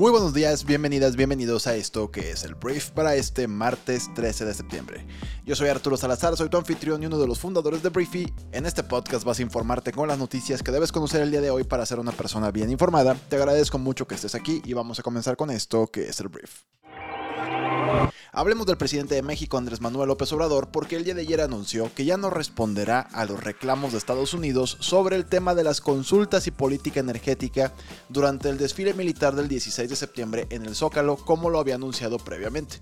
Muy buenos días, bienvenidas, bienvenidos a esto que es el brief para este martes 13 de septiembre. Yo soy Arturo Salazar, soy tu anfitrión y uno de los fundadores de Briefy. En este podcast vas a informarte con las noticias que debes conocer el día de hoy para ser una persona bien informada. Te agradezco mucho que estés aquí y vamos a comenzar con esto que es el brief. Hablemos del presidente de México, Andrés Manuel López Obrador, porque el día de ayer anunció que ya no responderá a los reclamos de Estados Unidos sobre el tema de las consultas y política energética durante el desfile militar del 16 de septiembre en el Zócalo, como lo había anunciado previamente.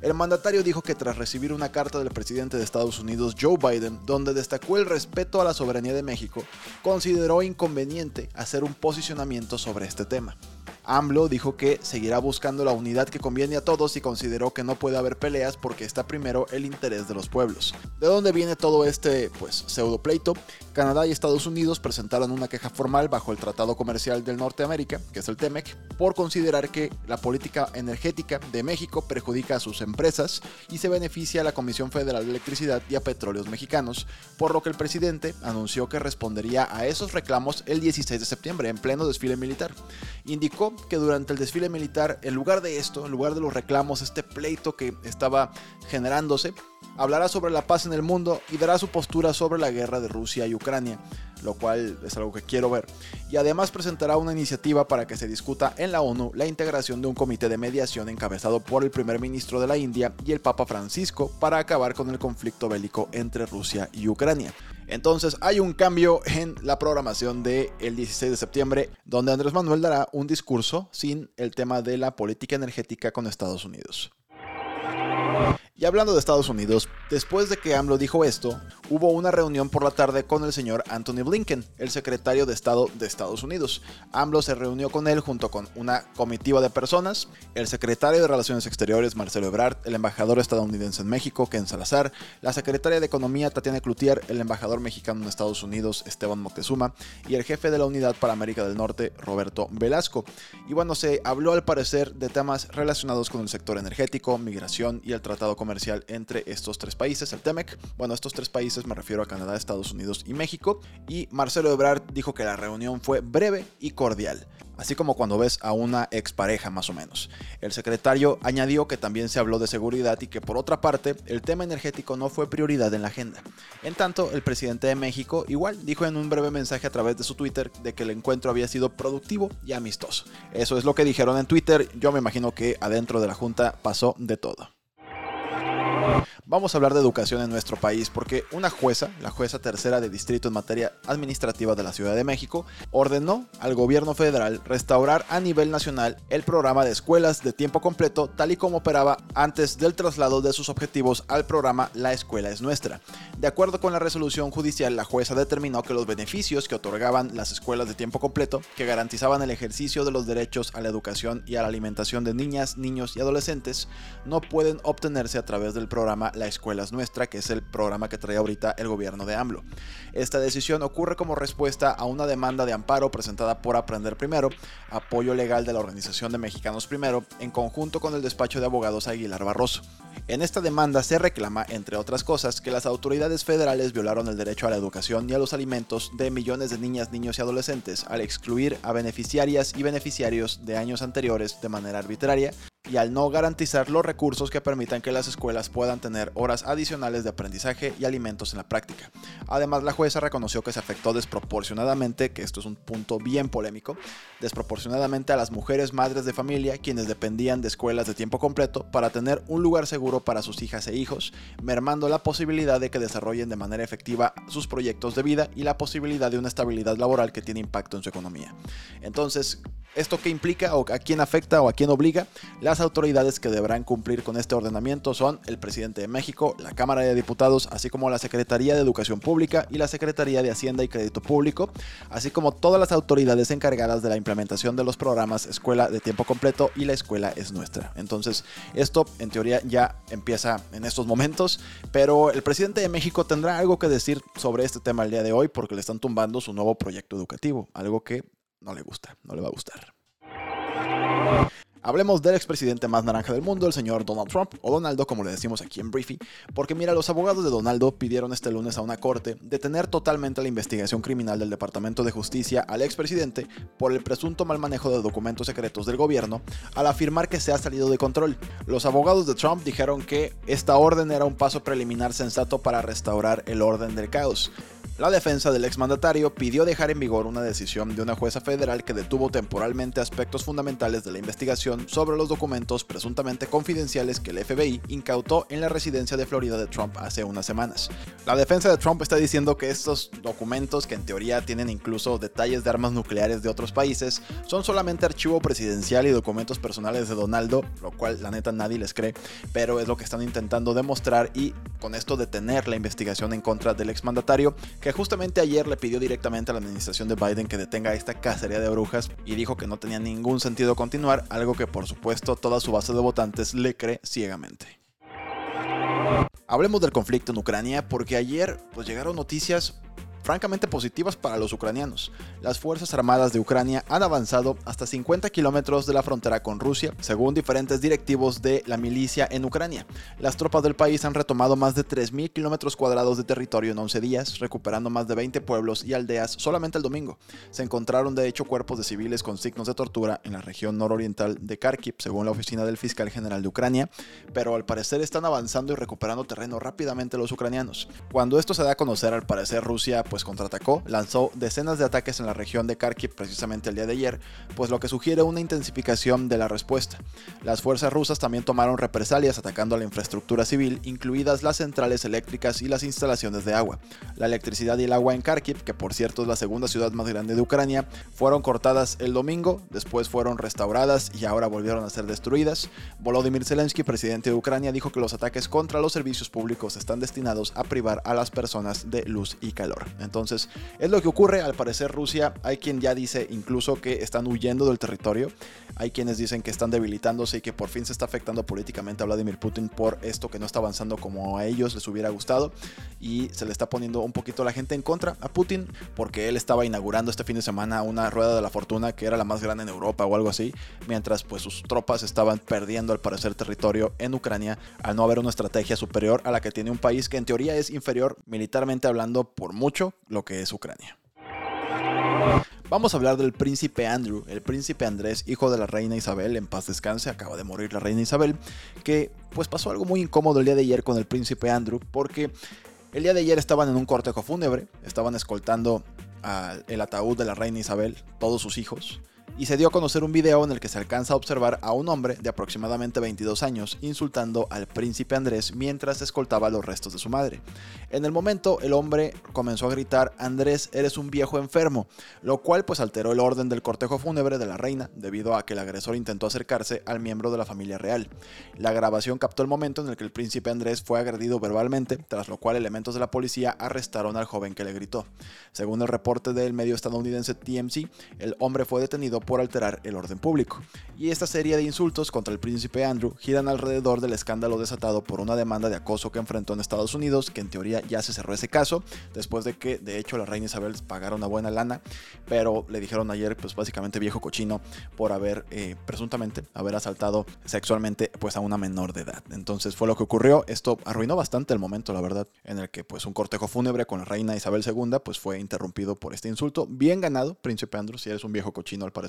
El mandatario dijo que tras recibir una carta del presidente de Estados Unidos, Joe Biden, donde destacó el respeto a la soberanía de México, consideró inconveniente hacer un posicionamiento sobre este tema. AMLO dijo que seguirá buscando la unidad que conviene a todos y consideró que no puede haber peleas porque está primero el interés de los pueblos. ¿De dónde viene todo este pues pseudo pleito? Canadá y Estados Unidos presentaron una queja formal bajo el Tratado Comercial del Norteamérica, que es el TEMEC, por considerar que la política energética de México perjudica a sus empresas y se beneficia a la Comisión Federal de Electricidad y a Petróleos Mexicanos, por lo que el presidente anunció que respondería a esos reclamos el 16 de septiembre en pleno desfile militar. Indicó que durante el desfile militar, en lugar de esto, en lugar de los reclamos, este pleito que estaba generándose, hablará sobre la paz en el mundo y dará su postura sobre la guerra de Rusia y Ucrania, lo cual es algo que quiero ver. Y además presentará una iniciativa para que se discuta en la ONU la integración de un comité de mediación encabezado por el primer ministro de la India y el Papa Francisco para acabar con el conflicto bélico entre Rusia y Ucrania. Entonces hay un cambio en la programación del 16 de septiembre, donde Andrés Manuel dará un discurso sin el tema de la política energética con Estados Unidos. Y hablando de Estados Unidos, después de que AMLO dijo esto, hubo una reunión por la tarde con el señor Anthony Blinken, el secretario de Estado de Estados Unidos. AMLO se reunió con él junto con una comitiva de personas, el secretario de Relaciones Exteriores Marcelo Ebrard, el embajador estadounidense en México Ken Salazar, la secretaria de Economía Tatiana Cloutier, el embajador mexicano en Estados Unidos Esteban Moctezuma y el jefe de la Unidad para América del Norte Roberto Velasco. Y bueno, se habló al parecer de temas relacionados con el sector energético, migración y el tratado comercial entre estos tres países, el TEMEC. Bueno, estos tres países me refiero a Canadá, Estados Unidos y México. Y Marcelo Ebrard dijo que la reunión fue breve y cordial así como cuando ves a una expareja más o menos. El secretario añadió que también se habló de seguridad y que por otra parte el tema energético no fue prioridad en la agenda. En tanto, el presidente de México igual dijo en un breve mensaje a través de su Twitter de que el encuentro había sido productivo y amistoso. Eso es lo que dijeron en Twitter, yo me imagino que adentro de la Junta pasó de todo. Vamos a hablar de educación en nuestro país porque una jueza, la jueza tercera de distrito en materia administrativa de la Ciudad de México, ordenó al gobierno federal restaurar a nivel nacional el programa de escuelas de tiempo completo tal y como operaba antes del traslado de sus objetivos al programa La Escuela es Nuestra. De acuerdo con la resolución judicial, la jueza determinó que los beneficios que otorgaban las escuelas de tiempo completo, que garantizaban el ejercicio de los derechos a la educación y a la alimentación de niñas, niños y adolescentes, no pueden obtenerse a través del programa La Escuela es Nuestra, que es el programa que trae ahorita el gobierno de AMLO. Esta decisión ocurre como respuesta a una demanda de amparo presentada por Aprender Primero, apoyo legal de la Organización de Mexicanos Primero, en conjunto con el despacho de abogados Aguilar Barroso. En esta demanda se reclama, entre otras cosas, que las autoridades federales violaron el derecho a la educación y a los alimentos de millones de niñas, niños y adolescentes al excluir a beneficiarias y beneficiarios de años anteriores de manera arbitraria y al no garantizar los recursos que permitan que las escuelas puedan tener horas adicionales de aprendizaje y alimentos en la práctica. Además, la jueza reconoció que se afectó desproporcionadamente, que esto es un punto bien polémico, desproporcionadamente a las mujeres madres de familia quienes dependían de escuelas de tiempo completo para tener un lugar seguro para sus hijas e hijos, mermando la posibilidad de que desarrollen de manera efectiva sus proyectos de vida y la posibilidad de una estabilidad laboral que tiene impacto en su economía. Entonces, ¿Esto qué implica o a quién afecta o a quién obliga? Las autoridades que deberán cumplir con este ordenamiento son el presidente de México, la Cámara de Diputados, así como la Secretaría de Educación Pública y la Secretaría de Hacienda y Crédito Público, así como todas las autoridades encargadas de la implementación de los programas Escuela de Tiempo Completo y La Escuela es Nuestra. Entonces, esto en teoría ya empieza en estos momentos, pero el presidente de México tendrá algo que decir sobre este tema el día de hoy porque le están tumbando su nuevo proyecto educativo, algo que no le gusta, no le va a gustar. Hablemos del expresidente más naranja del mundo, el señor Donald Trump, o Donaldo como le decimos aquí en Briefy, porque mira, los abogados de Donaldo pidieron este lunes a una corte detener totalmente la investigación criminal del Departamento de Justicia al expresidente por el presunto mal manejo de documentos secretos del gobierno, al afirmar que se ha salido de control. Los abogados de Trump dijeron que esta orden era un paso preliminar sensato para restaurar el orden del caos. La defensa del exmandatario pidió dejar en vigor una decisión de una jueza federal que detuvo temporalmente aspectos fundamentales de la investigación sobre los documentos presuntamente confidenciales que el FBI incautó en la residencia de Florida de Trump hace unas semanas. La defensa de Trump está diciendo que estos documentos, que en teoría tienen incluso detalles de armas nucleares de otros países, son solamente archivo presidencial y documentos personales de Donaldo, lo cual la neta nadie les cree, pero es lo que están intentando demostrar y con esto detener la investigación en contra del exmandatario que justamente ayer le pidió directamente a la administración de Biden que detenga esta cacería de brujas y dijo que no tenía ningún sentido continuar, algo que por supuesto toda su base de votantes le cree ciegamente. Hablemos del conflicto en Ucrania porque ayer pues llegaron noticias francamente positivas para los ucranianos. Las Fuerzas Armadas de Ucrania han avanzado hasta 50 kilómetros de la frontera con Rusia, según diferentes directivos de la milicia en Ucrania. Las tropas del país han retomado más de 3.000 kilómetros cuadrados de territorio en 11 días, recuperando más de 20 pueblos y aldeas solamente el domingo. Se encontraron de hecho cuerpos de civiles con signos de tortura en la región nororiental de Kharkiv, según la oficina del fiscal general de Ucrania, pero al parecer están avanzando y recuperando terreno rápidamente los ucranianos. Cuando esto se da a conocer, al parecer Rusia pues contraatacó, lanzó decenas de ataques en la región de Kharkiv precisamente el día de ayer, pues lo que sugiere una intensificación de la respuesta. Las fuerzas rusas también tomaron represalias atacando a la infraestructura civil, incluidas las centrales eléctricas y las instalaciones de agua. La electricidad y el agua en Kharkiv, que por cierto es la segunda ciudad más grande de Ucrania, fueron cortadas el domingo, después fueron restauradas y ahora volvieron a ser destruidas. Volodymyr Zelensky, presidente de Ucrania, dijo que los ataques contra los servicios públicos están destinados a privar a las personas de luz y calor. Entonces, es lo que ocurre. Al parecer, Rusia, hay quien ya dice incluso que están huyendo del territorio. Hay quienes dicen que están debilitándose y que por fin se está afectando políticamente a Vladimir Putin por esto que no está avanzando como a ellos les hubiera gustado. Y se le está poniendo un poquito la gente en contra a Putin porque él estaba inaugurando este fin de semana una rueda de la fortuna que era la más grande en Europa o algo así. Mientras pues sus tropas estaban perdiendo al parecer territorio en Ucrania al no haber una estrategia superior a la que tiene un país que en teoría es inferior militarmente hablando por mucho lo que es Ucrania. Vamos a hablar del príncipe Andrew, el príncipe Andrés, hijo de la reina Isabel, en paz descanse, acaba de morir la reina Isabel, que pues pasó algo muy incómodo el día de ayer con el príncipe Andrew, porque el día de ayer estaban en un cortejo fúnebre, estaban escoltando el ataúd de la reina Isabel, todos sus hijos, y se dio a conocer un video en el que se alcanza a observar a un hombre de aproximadamente 22 años insultando al príncipe Andrés mientras escoltaba los restos de su madre. En el momento el hombre comenzó a gritar Andrés eres un viejo enfermo, lo cual pues alteró el orden del cortejo fúnebre de la reina debido a que el agresor intentó acercarse al miembro de la familia real. La grabación captó el momento en el que el príncipe Andrés fue agredido verbalmente, tras lo cual elementos de la policía arrestaron al joven que le gritó. Según el reporte del medio estadounidense TMC, el hombre fue detenido por alterar el orden público. Y esta serie de insultos contra el príncipe Andrew giran alrededor del escándalo desatado por una demanda de acoso que enfrentó en Estados Unidos, que en teoría ya se cerró ese caso, después de que de hecho la reina Isabel pagara una buena lana, pero le dijeron ayer pues básicamente viejo cochino por haber eh, presuntamente haber asaltado sexualmente pues a una menor de edad. Entonces fue lo que ocurrió, esto arruinó bastante el momento la verdad, en el que pues un cortejo fúnebre con la reina Isabel II pues fue interrumpido por este insulto, bien ganado príncipe Andrew, si eres un viejo cochino al parecer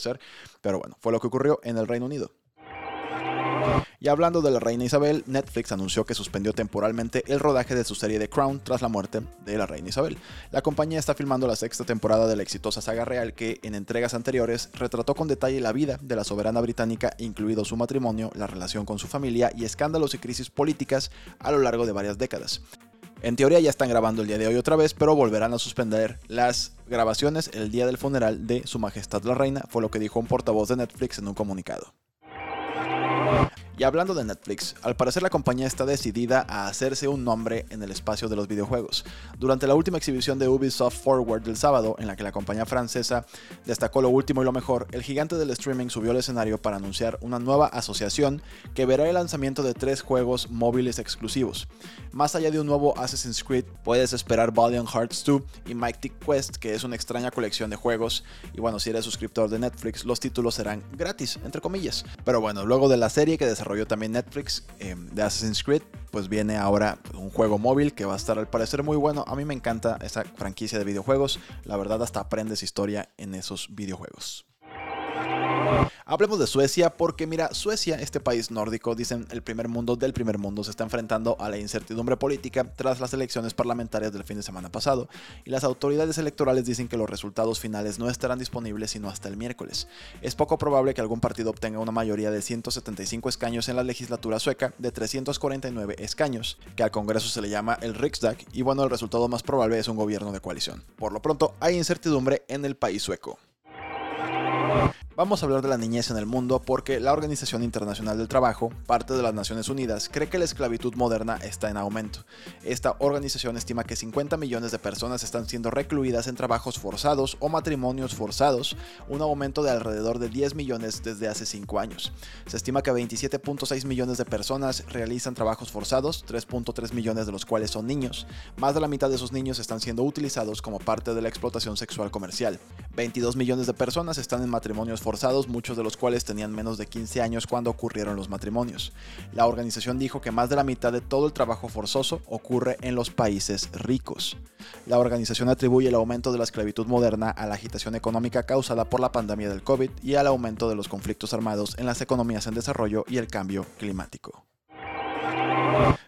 pero bueno, fue lo que ocurrió en el Reino Unido. Y hablando de la reina Isabel, Netflix anunció que suspendió temporalmente el rodaje de su serie The Crown tras la muerte de la reina Isabel. La compañía está filmando la sexta temporada de la exitosa saga real que, en entregas anteriores, retrató con detalle la vida de la soberana británica, incluido su matrimonio, la relación con su familia y escándalos y crisis políticas a lo largo de varias décadas. En teoría ya están grabando el día de hoy otra vez, pero volverán a suspender las grabaciones el día del funeral de Su Majestad la Reina, fue lo que dijo un portavoz de Netflix en un comunicado. Y hablando de Netflix, al parecer la compañía está decidida a hacerse un nombre en el espacio de los videojuegos. Durante la última exhibición de Ubisoft Forward del sábado, en la que la compañía francesa destacó lo último y lo mejor, el gigante del streaming subió al escenario para anunciar una nueva asociación que verá el lanzamiento de tres juegos móviles exclusivos. Más allá de un nuevo Assassin's Creed, puedes esperar Valiant Hearts 2 y Mighty Quest, que es una extraña colección de juegos. Y bueno, si eres suscriptor de Netflix, los títulos serán gratis, entre comillas. Pero bueno, luego de la serie que desarrolló también Netflix em, de Assassin's Creed, pues viene ahora un juego móvil que va a estar al parecer muy bueno. A mí me encanta esa franquicia de videojuegos. La verdad hasta aprendes historia en esos videojuegos. Hablemos de Suecia porque mira, Suecia, este país nórdico, dicen el primer mundo del primer mundo, se está enfrentando a la incertidumbre política tras las elecciones parlamentarias del fin de semana pasado y las autoridades electorales dicen que los resultados finales no estarán disponibles sino hasta el miércoles. Es poco probable que algún partido obtenga una mayoría de 175 escaños en la legislatura sueca de 349 escaños, que al Congreso se le llama el Riksdag y bueno, el resultado más probable es un gobierno de coalición. Por lo pronto, hay incertidumbre en el país sueco. Vamos a hablar de la niñez en el mundo porque la Organización Internacional del Trabajo, parte de las Naciones Unidas, cree que la esclavitud moderna está en aumento. Esta organización estima que 50 millones de personas están siendo recluidas en trabajos forzados o matrimonios forzados, un aumento de alrededor de 10 millones desde hace 5 años. Se estima que 27.6 millones de personas realizan trabajos forzados, 3.3 millones de los cuales son niños. Más de la mitad de esos niños están siendo utilizados como parte de la explotación sexual comercial. 22 millones de personas están en matrimonios forzados, muchos de los cuales tenían menos de 15 años cuando ocurrieron los matrimonios. La organización dijo que más de la mitad de todo el trabajo forzoso ocurre en los países ricos. La organización atribuye el aumento de la esclavitud moderna a la agitación económica causada por la pandemia del COVID y al aumento de los conflictos armados en las economías en desarrollo y el cambio climático.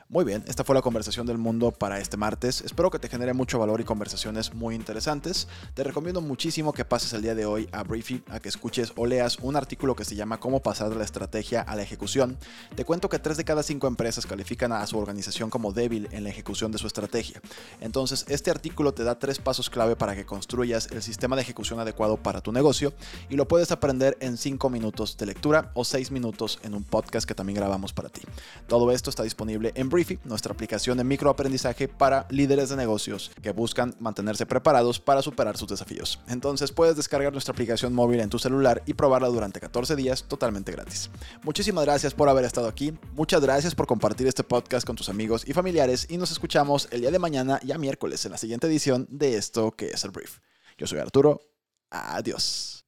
Muy bien, esta fue la conversación del mundo para este martes. Espero que te genere mucho valor y conversaciones muy interesantes. Te recomiendo muchísimo que pases el día de hoy a Briefy, a que escuches o leas un artículo que se llama Cómo pasar de la estrategia a la ejecución. Te cuento que 3 de cada 5 empresas califican a su organización como débil en la ejecución de su estrategia. Entonces, este artículo te da tres pasos clave para que construyas el sistema de ejecución adecuado para tu negocio y lo puedes aprender en 5 minutos de lectura o 6 minutos en un podcast que también grabamos para ti. Todo esto está disponible en Briefy, nuestra aplicación de microaprendizaje para líderes de negocios que buscan mantenerse preparados para superar sus desafíos. Entonces puedes descargar nuestra aplicación móvil en tu celular y probarla durante 14 días totalmente gratis. Muchísimas gracias por haber estado aquí, muchas gracias por compartir este podcast con tus amigos y familiares y nos escuchamos el día de mañana, ya miércoles, en la siguiente edición de esto que es el brief. Yo soy Arturo, adiós.